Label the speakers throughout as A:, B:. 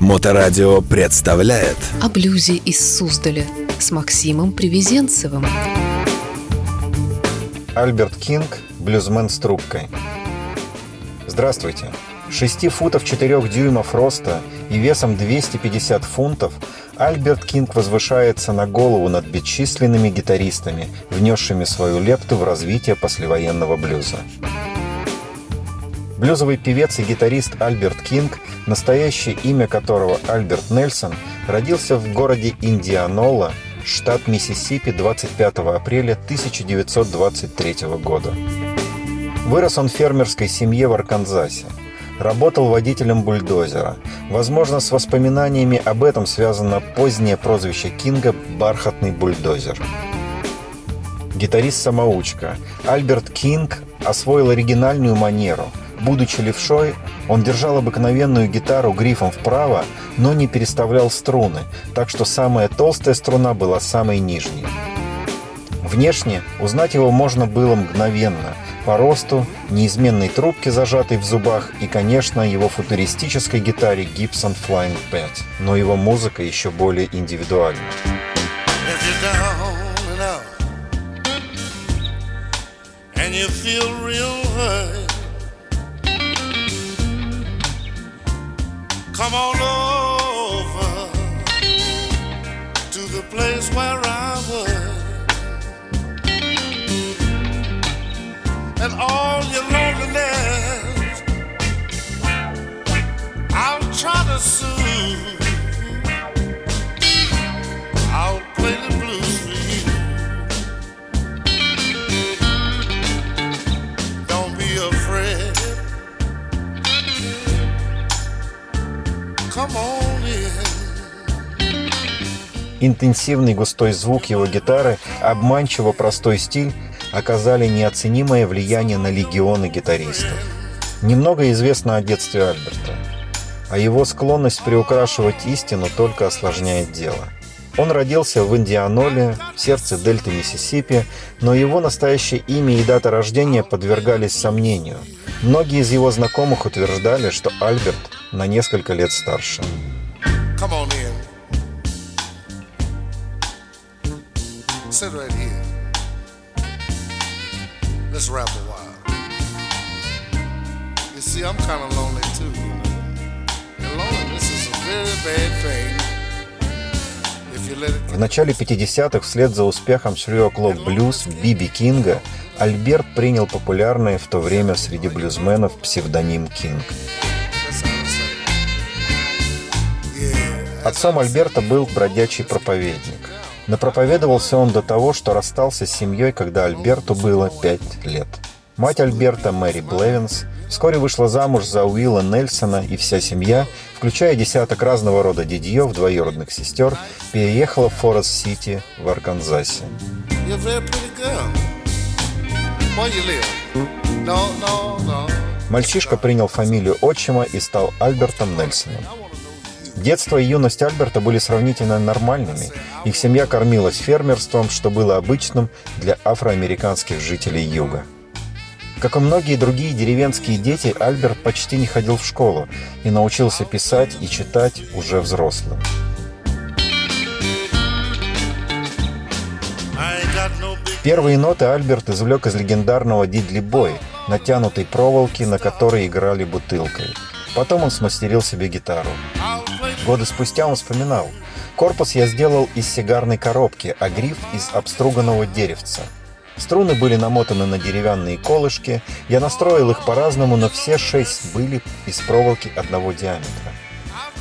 A: Моторадио представляет
B: О блюзе из Суздаля с Максимом Привезенцевым.
C: Альберт Кинг «Блюзмен с трубкой». Здравствуйте. 6 футов 4 дюймов роста и весом 250 фунтов Альберт Кинг возвышается на голову над бесчисленными гитаристами, внесшими свою лепту в развитие послевоенного блюза. Блюзовый певец и гитарист Альберт Кинг, настоящее имя которого Альберт Нельсон, родился в городе Индианола, штат Миссисипи 25 апреля 1923 года. Вырос он в фермерской семье в Арканзасе. Работал водителем бульдозера. Возможно, с воспоминаниями об этом связано позднее прозвище Кинга «Бархатный бульдозер». Гитарист-самоучка. Альберт Кинг освоил оригинальную манеру – Будучи левшой, он держал обыкновенную гитару грифом вправо, но не переставлял струны, так что самая толстая струна была самой нижней. Внешне узнать его можно было мгновенно, по росту, неизменной трубке, зажатой в зубах, и, конечно, его футуристической гитаре Gibson Flying 5. Но его музыка еще более индивидуальна. And you feel real hurt Come on over to the place where I was. And all your loneliness, I'll try to soothe. Интенсивный густой звук его гитары, обманчиво простой стиль оказали неоценимое влияние на легионы гитаристов. Немного известно о детстве Альберта, а его склонность приукрашивать истину только осложняет дело. Он родился в Индианоле, в сердце дельты Миссисипи, но его настоящее имя и дата рождения подвергались сомнению. Многие из его знакомых утверждали, что Альберт на несколько лет старше. Come on in. Sit right here. Let's rap a while. You see, I'm kind of lonely too, you know. And loneliness is a very bad thing. В начале 50-х, вслед за успехом Shrio Clock Blues Биби Кинга, Альберт принял популярный в то время среди блюзменов псевдоним Кинг. Отцом Альберта был бродячий проповедник. Напроповедовался он до того, что расстался с семьей, когда Альберту было пять лет. Мать Альберта, Мэри Блевинс, вскоре вышла замуж за Уилла Нельсона, и вся семья, включая десяток разного рода дядьев, двоюродных сестер, переехала в Форест-Сити в Арканзасе. Мальчишка принял фамилию отчима и стал Альбертом Нельсоном. Детство и юность Альберта были сравнительно нормальными. Их семья кормилась фермерством, что было обычным для афроамериканских жителей Юга. Как и многие другие деревенские дети, Альберт почти не ходил в школу и научился писать и читать уже взрослым. Первые ноты Альберт извлек из легендарного «Дидли Бой», натянутой проволоки, на которой играли бутылкой. Потом он смастерил себе гитару. Годы спустя он вспоминал. Корпус я сделал из сигарной коробки, а гриф из обструганного деревца. Струны были намотаны на деревянные колышки. Я настроил их по-разному, но все шесть были из проволоки одного диаметра.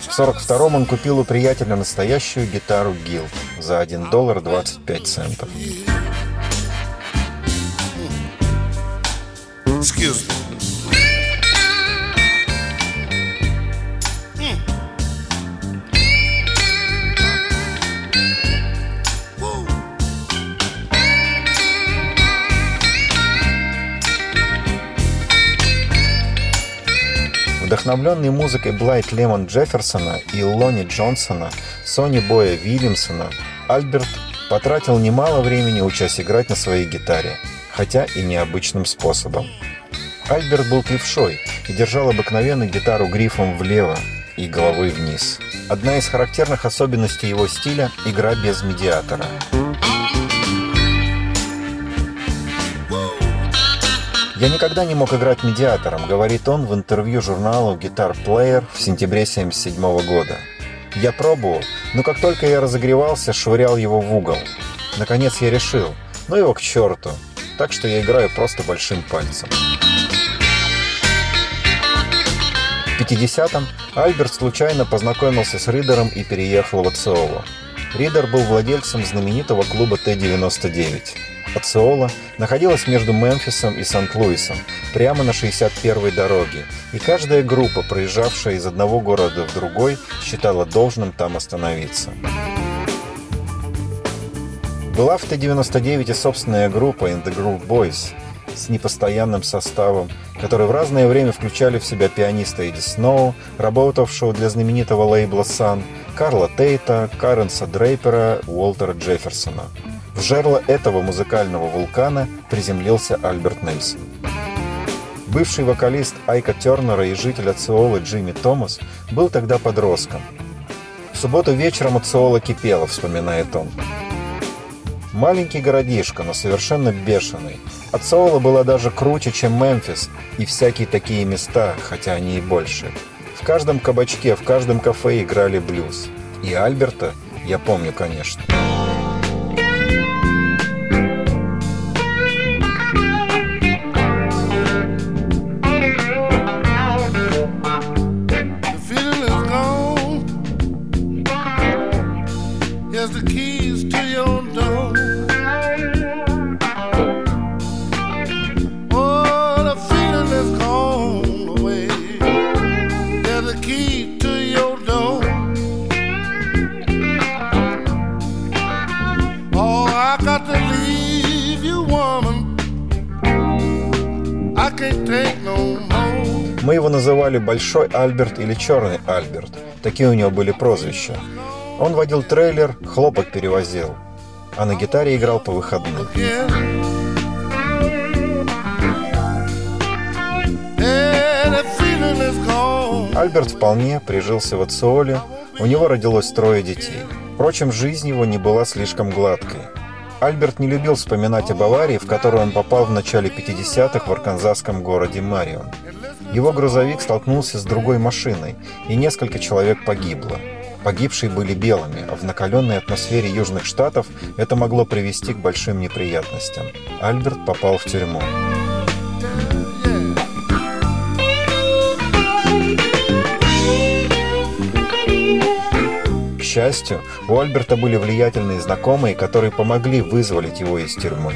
C: В 42-м он купил у приятеля настоящую гитару Guild за 1 доллар 25 центов. Excuse me. Вдохновленный музыкой Блайт Лемон Джефферсона и Лони Джонсона, Сони Боя Вильямсона, Альберт потратил немало времени, учась играть на своей гитаре, хотя и необычным способом. Альберт был клевшой и держал обыкновенную гитару грифом влево. и головой вниз. Одна из характерных особенностей его стиля – игра без медиатора. «Я никогда не мог играть медиатором», — говорит он в интервью журналу Guitar Player в сентябре 1977 года. «Я пробовал, но как только я разогревался, швырял его в угол. Наконец я решил, ну его к черту, так что я играю просто большим пальцем». В 50-м Альберт случайно познакомился с Ридером и переехал в Ациолу. Ридер был владельцем знаменитого клуба Т-99. Ациола находилась между Мемфисом и Сант-Луисом, прямо на 61-й дороге, и каждая группа, проезжавшая из одного города в другой, считала должным там остановиться. Была в Т-99 и собственная группа In The Groove Boys с непостоянным составом, которые в разное время включали в себя пианиста Эдди Сноу, работавшего для знаменитого лейбла Sun, Карла Тейта, Каренса Дрейпера, Уолтера Джефферсона – в жерло этого музыкального вулкана приземлился Альберт Нельсон. Бывший вокалист Айка Тернера и житель Ациолы Джимми Томас был тогда подростком. В субботу вечером Ациола кипела, вспоминает он. Маленький городишко, но совершенно бешеный. Ациола была даже круче, чем Мемфис и всякие такие места, хотя они и больше. В каждом кабачке, в каждом кафе играли блюз. И Альберта я помню, конечно. Называли Большой Альберт или Черный Альберт. Такие у него были прозвища. Он водил трейлер, хлопок перевозил, а на гитаре играл по выходным. Альберт вполне прижился в Ациоле, у него родилось трое детей. Впрочем, жизнь его не была слишком гладкой. Альберт не любил вспоминать об аварии, в которую он попал в начале 50-х в арканзасском городе Марион. Его грузовик столкнулся с другой машиной, и несколько человек погибло. Погибшие были белыми, а в накаленной атмосфере Южных Штатов это могло привести к большим неприятностям. Альберт попал в тюрьму. К счастью, у Альберта были влиятельные знакомые, которые помогли вызволить его из тюрьмы.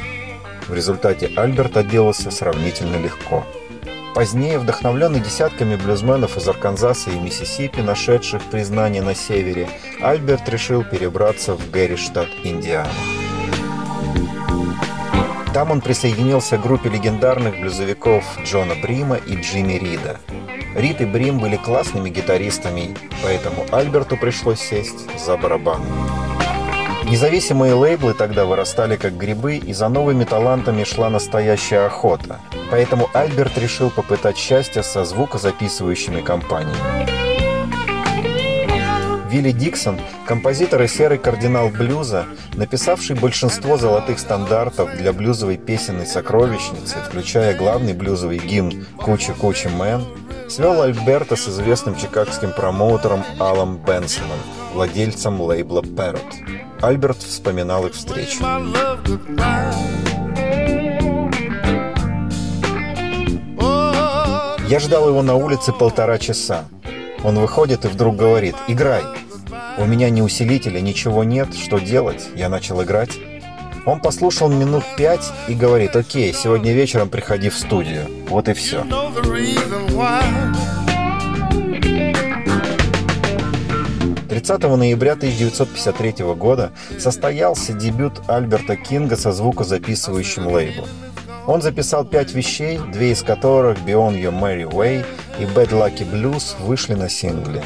C: В результате Альберт отделался сравнительно легко. Позднее, вдохновленный десятками блюзменов из Арканзаса и Миссисипи, нашедших признание на севере, Альберт решил перебраться в Гэри, Индиана. Там он присоединился к группе легендарных блюзовиков Джона Брима и Джимми Рида. Рид и Брим были классными гитаристами, поэтому Альберту пришлось сесть за барабан. Независимые лейблы тогда вырастали как грибы, и за новыми талантами шла настоящая охота. Поэтому Альберт решил попытать счастье со звукозаписывающими компаниями. Вилли Диксон, композитор и серый кардинал блюза, написавший большинство золотых стандартов для блюзовой песенной сокровищницы, включая главный блюзовый гимн «Куча-куча мэн», свел Альберта с известным чикагским промоутером Аллом Бенсоном, владельцем лейбла Parrot. Альберт вспоминал их встречу. Я ждал его на улице полтора часа. Он выходит и вдруг говорит «Играй». У меня ни усилителя, ничего нет, что делать? Я начал играть. Он послушал минут пять и говорит «Окей, сегодня вечером приходи в студию». Вот и все. 30 ноября 1953 года состоялся дебют Альберта Кинга со звукозаписывающим лейблом. Он записал пять вещей, две из которых «Beyond Your Merry Way» и «Bad Lucky Blues» вышли на сингле.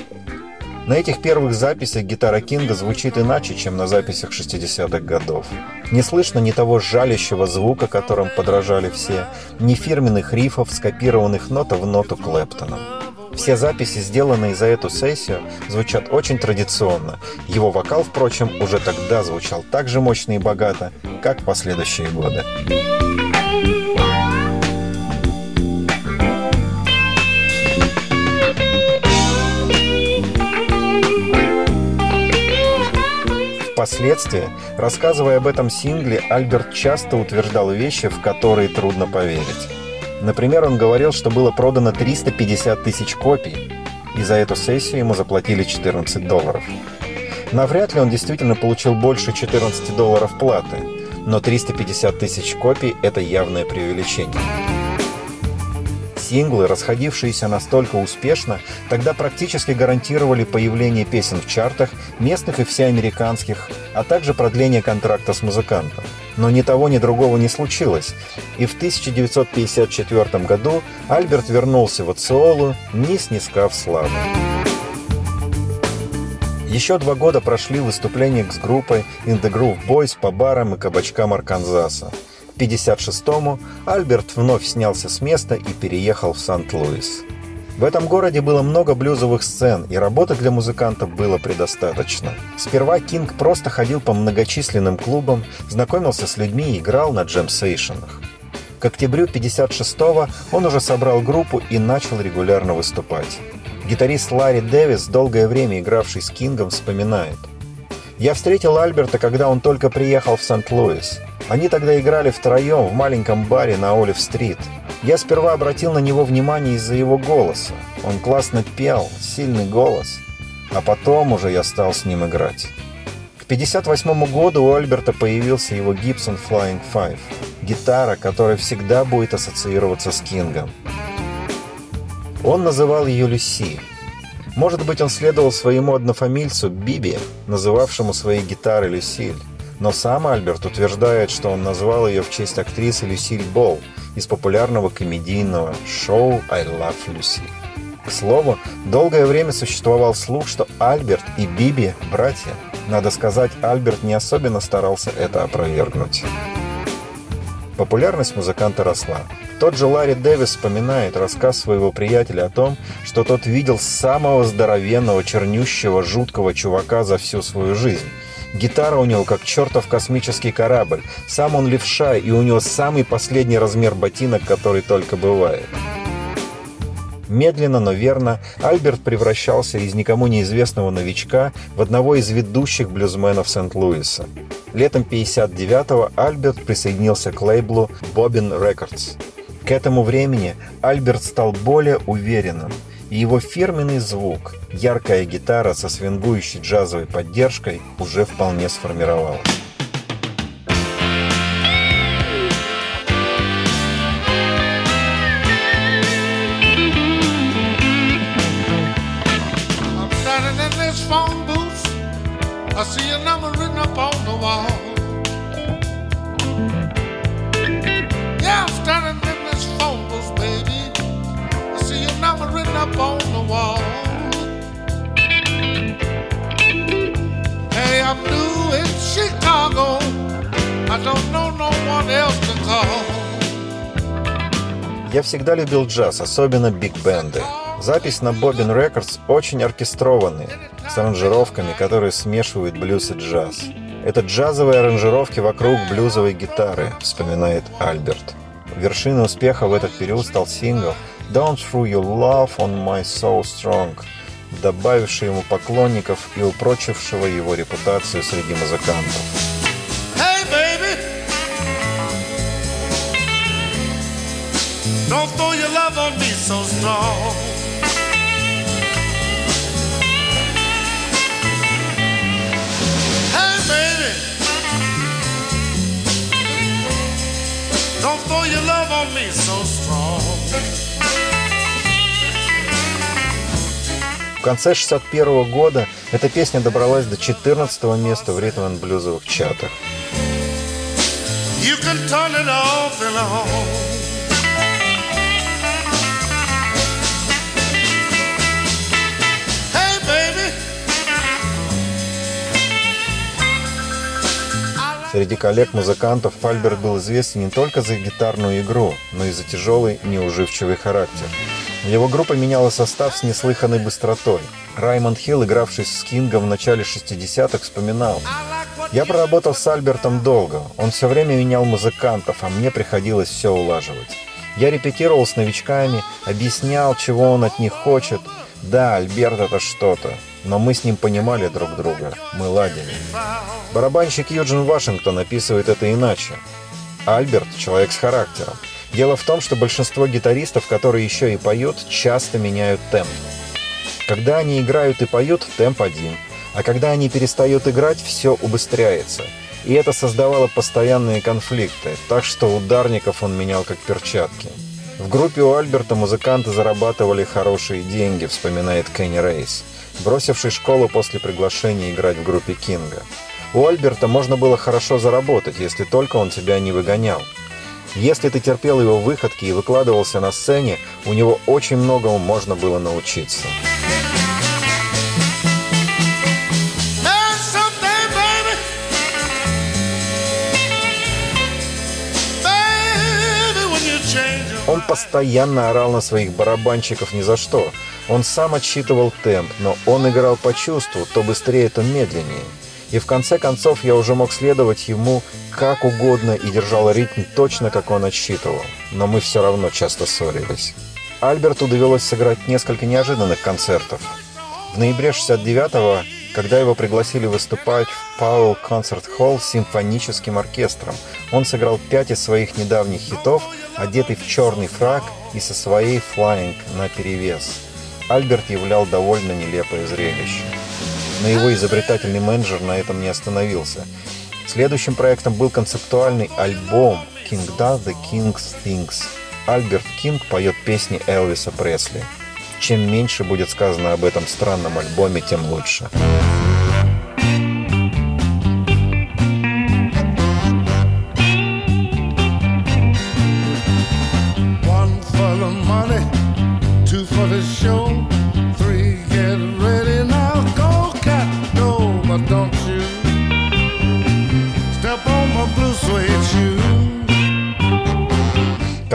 C: На этих первых записях гитара Кинга звучит иначе, чем на записях 60-х годов. Не слышно ни того жалящего звука, которым подражали все, ни фирменных рифов, скопированных нота в ноту Клэптоном. Все записи, сделанные за эту сессию, звучат очень традиционно. Его вокал, впрочем, уже тогда звучал так же мощно и богато, как в последующие годы. Впоследствии, рассказывая об этом сингле, Альберт часто утверждал вещи, в которые трудно поверить. Например, он говорил, что было продано 350 тысяч копий, и за эту сессию ему заплатили 14 долларов. Навряд ли он действительно получил больше 14 долларов платы, но 350 тысяч копий – это явное преувеличение. Синглы, расходившиеся настолько успешно, тогда практически гарантировали появление песен в чартах, местных и всеамериканских, а также продление контракта с музыкантом. Но ни того, ни другого не случилось, и в 1954 году Альберт вернулся в Ациолу, не снискав славы. Еще два года прошли выступления с группой In the Groove Boys по барам и кабачкам Арканзаса. 1956-му Альберт вновь снялся с места и переехал в Сант-Луис. В этом городе было много блюзовых сцен, и работы для музыкантов было предостаточно. Сперва Кинг просто ходил по многочисленным клубам, знакомился с людьми и играл на джемсейшенах. К октябрю 56-го он уже собрал группу и начал регулярно выступать. Гитарист Ларри Дэвис, долгое время игравший с Кингом, вспоминает. «Я встретил Альберта, когда он только приехал в Сент-Луис. Они тогда играли втроем в маленьком баре на Олив-стрит. Я сперва обратил на него внимание из-за его голоса. Он классно пел, сильный голос. А потом уже я стал с ним играть. К 58 году у Альберта появился его Gibson Flying Five. Гитара, которая всегда будет ассоциироваться с Кингом. Он называл ее Люси. Может быть, он следовал своему однофамильцу Биби, называвшему свои гитары Люсиль. Но сам Альберт утверждает, что он назвал ее в честь актрисы Люсиль Болл из популярного комедийного шоу «I Love Lucy». К слову, долгое время существовал слух, что Альберт и Биби – братья. Надо сказать, Альберт не особенно старался это опровергнуть. Популярность музыканта росла. Тот же Ларри Дэвис вспоминает рассказ своего приятеля о том, что тот видел самого здоровенного, чернющего, жуткого чувака за всю свою жизнь – Гитара у него как чертов космический корабль. Сам он левша, и у него самый последний размер ботинок, который только бывает. Медленно, но верно, Альберт превращался из никому неизвестного новичка в одного из ведущих блюзменов Сент-Луиса. Летом 59-го Альберт присоединился к лейблу Bobbin Records. К этому времени Альберт стал более уверенным – и его фирменный звук, яркая гитара со свингующей джазовой поддержкой уже вполне сформировалась. Up on the wall. Hey, I'm new in Chicago. I don't know no one else to call. Я всегда любил джаз, особенно биг-бенды. Запись на Bobbin Records очень оркестрованные, с аранжировками, которые смешивают блюз и джаз. Это джазовые аранжировки вокруг блюзовой гитары, вспоминает Альберт. Вершиной успеха в этот период стал сингл Don't throw your love on my so strong, добавивший ему поклонников и упрочившего его репутацию среди музыкантов. Hey, baby! Don't throw your love on me so strong. Hey, baby! Don't throw your love on me so strong. Конце 61 года эта песня добралась до 14 места в ритм блюзовых чатах. You can turn it off and on. Среди коллег-музыкантов Фальберт был известен не только за гитарную игру, но и за тяжелый, неуживчивый характер. Его группа меняла состав с неслыханной быстротой. Раймонд Хилл, игравший с Кингом в начале 60-х, вспоминал. «Я проработал с Альбертом долго. Он все время менял музыкантов, а мне приходилось все улаживать. Я репетировал с новичками, объяснял, чего он от них хочет. Да, Альберт это что-то, но мы с ним понимали друг друга, мы ладили. Барабанщик Юджин Вашингтон описывает это иначе. Альберт – человек с характером. Дело в том, что большинство гитаристов, которые еще и поют, часто меняют темп. Когда они играют и поют, темп один. А когда они перестают играть, все убыстряется. И это создавало постоянные конфликты, так что ударников он менял как перчатки. В группе у Альберта музыканты зарабатывали хорошие деньги, вспоминает Кенни Рейс, бросивший школу после приглашения играть в группе Кинга. У Альберта можно было хорошо заработать, если только он тебя не выгонял. Если ты терпел его выходки и выкладывался на сцене, у него очень многому можно было научиться. Он постоянно орал на своих барабанщиков ни за что. Он сам отсчитывал темп, но он играл по чувству, то быстрее, то медленнее. И в конце концов я уже мог следовать ему как угодно и держал ритм точно, как он отсчитывал. Но мы все равно часто ссорились. Альберту довелось сыграть несколько неожиданных концертов. В ноябре 69-го, когда его пригласили выступать в Powell Concert Hall с симфоническим оркестром, он сыграл пять из своих недавних хитов, одетый в черный фраг и со своей флайинг на перевес. Альберт являл довольно нелепое зрелище. Но его изобретательный менеджер на этом не остановился. Следующим проектом был концептуальный альбом «King Does the King's Things». Альберт Кинг поет песни Элвиса Пресли. Чем меньше будет сказано об этом странном альбоме, тем лучше.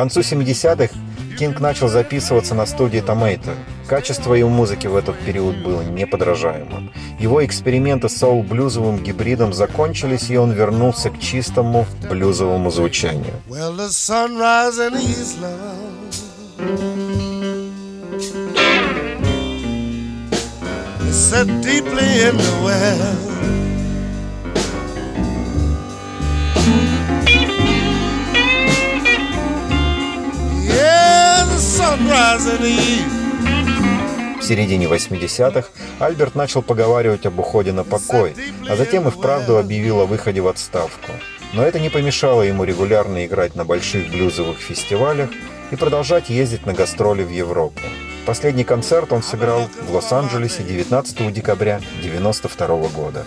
C: Концу 70-х Кинг начал записываться на студии Tomato. Качество его музыки в этот период было неподражаемым. Его эксперименты с соул-блюзовым гибридом закончились, и он вернулся к чистому блюзовому звучанию. Well, set deeply in the well. В середине 80-х Альберт начал поговаривать об уходе на покой, а затем и вправду объявил о выходе в отставку. Но это не помешало ему регулярно играть на больших блюзовых фестивалях и продолжать ездить на гастроли в Европу. Последний концерт он сыграл в Лос-Анджелесе 19 декабря 1992 года.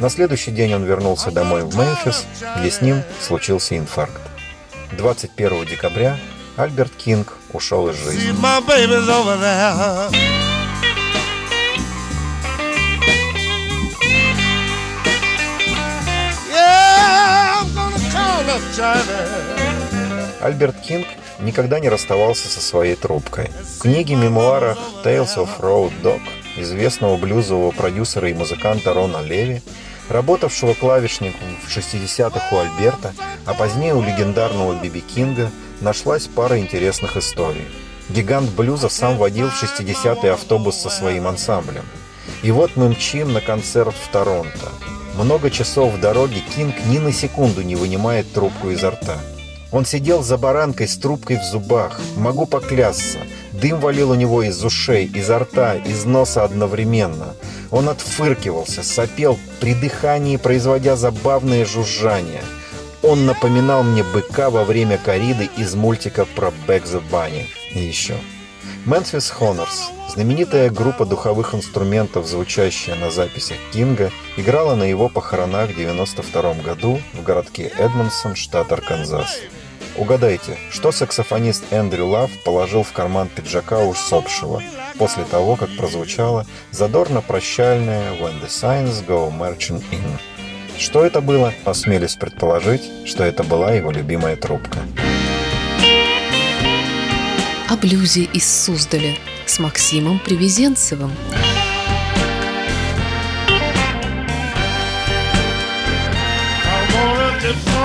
C: На следующий день он вернулся домой в Мемфис, где с ним случился инфаркт. 21 декабря Альберт Кинг ушел из жизни. Альберт Кинг никогда не расставался со своей трубкой. В книге мемуара «Tales of Road Dog» известного блюзового продюсера и музыканта Рона Леви работавшего клавишником в 60-х у Альберта, а позднее у легендарного Биби Кинга, нашлась пара интересных историй. Гигант блюза сам водил в 60-й автобус со своим ансамблем. И вот мы мчим на концерт в Торонто. Много часов в дороге Кинг ни на секунду не вынимает трубку изо рта. Он сидел за баранкой с трубкой в зубах, могу поклясться. Дым валил у него из ушей, изо рта, из носа одновременно. Он отфыркивался, сопел при дыхании, производя забавное жужжание. Он напоминал мне быка во время кориды из мультика про Бэк the Bunny. И еще. Memphis Honors, знаменитая группа духовых инструментов, звучащая на записях Кинга, играла на его похоронах в 92 году в городке Эдмонсон, штат Арканзас. Угадайте, что саксофонист Эндрю Лав положил в карман пиджака усопшего после того, как прозвучала задорно прощальная «When the Signs Go Marching In». Что это было? Осмелюсь предположить, что это была его любимая трубка.
B: О блюзе из Суздаля с Максимом Привезенцевым.
D: I wanna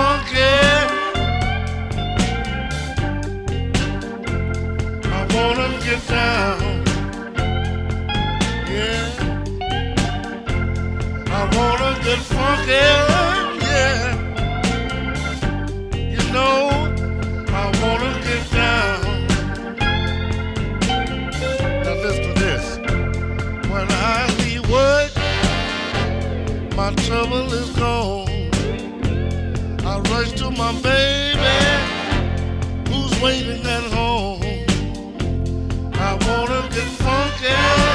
D: trouble is gone. I rush to my baby, who's waiting at home. I wanna get funky.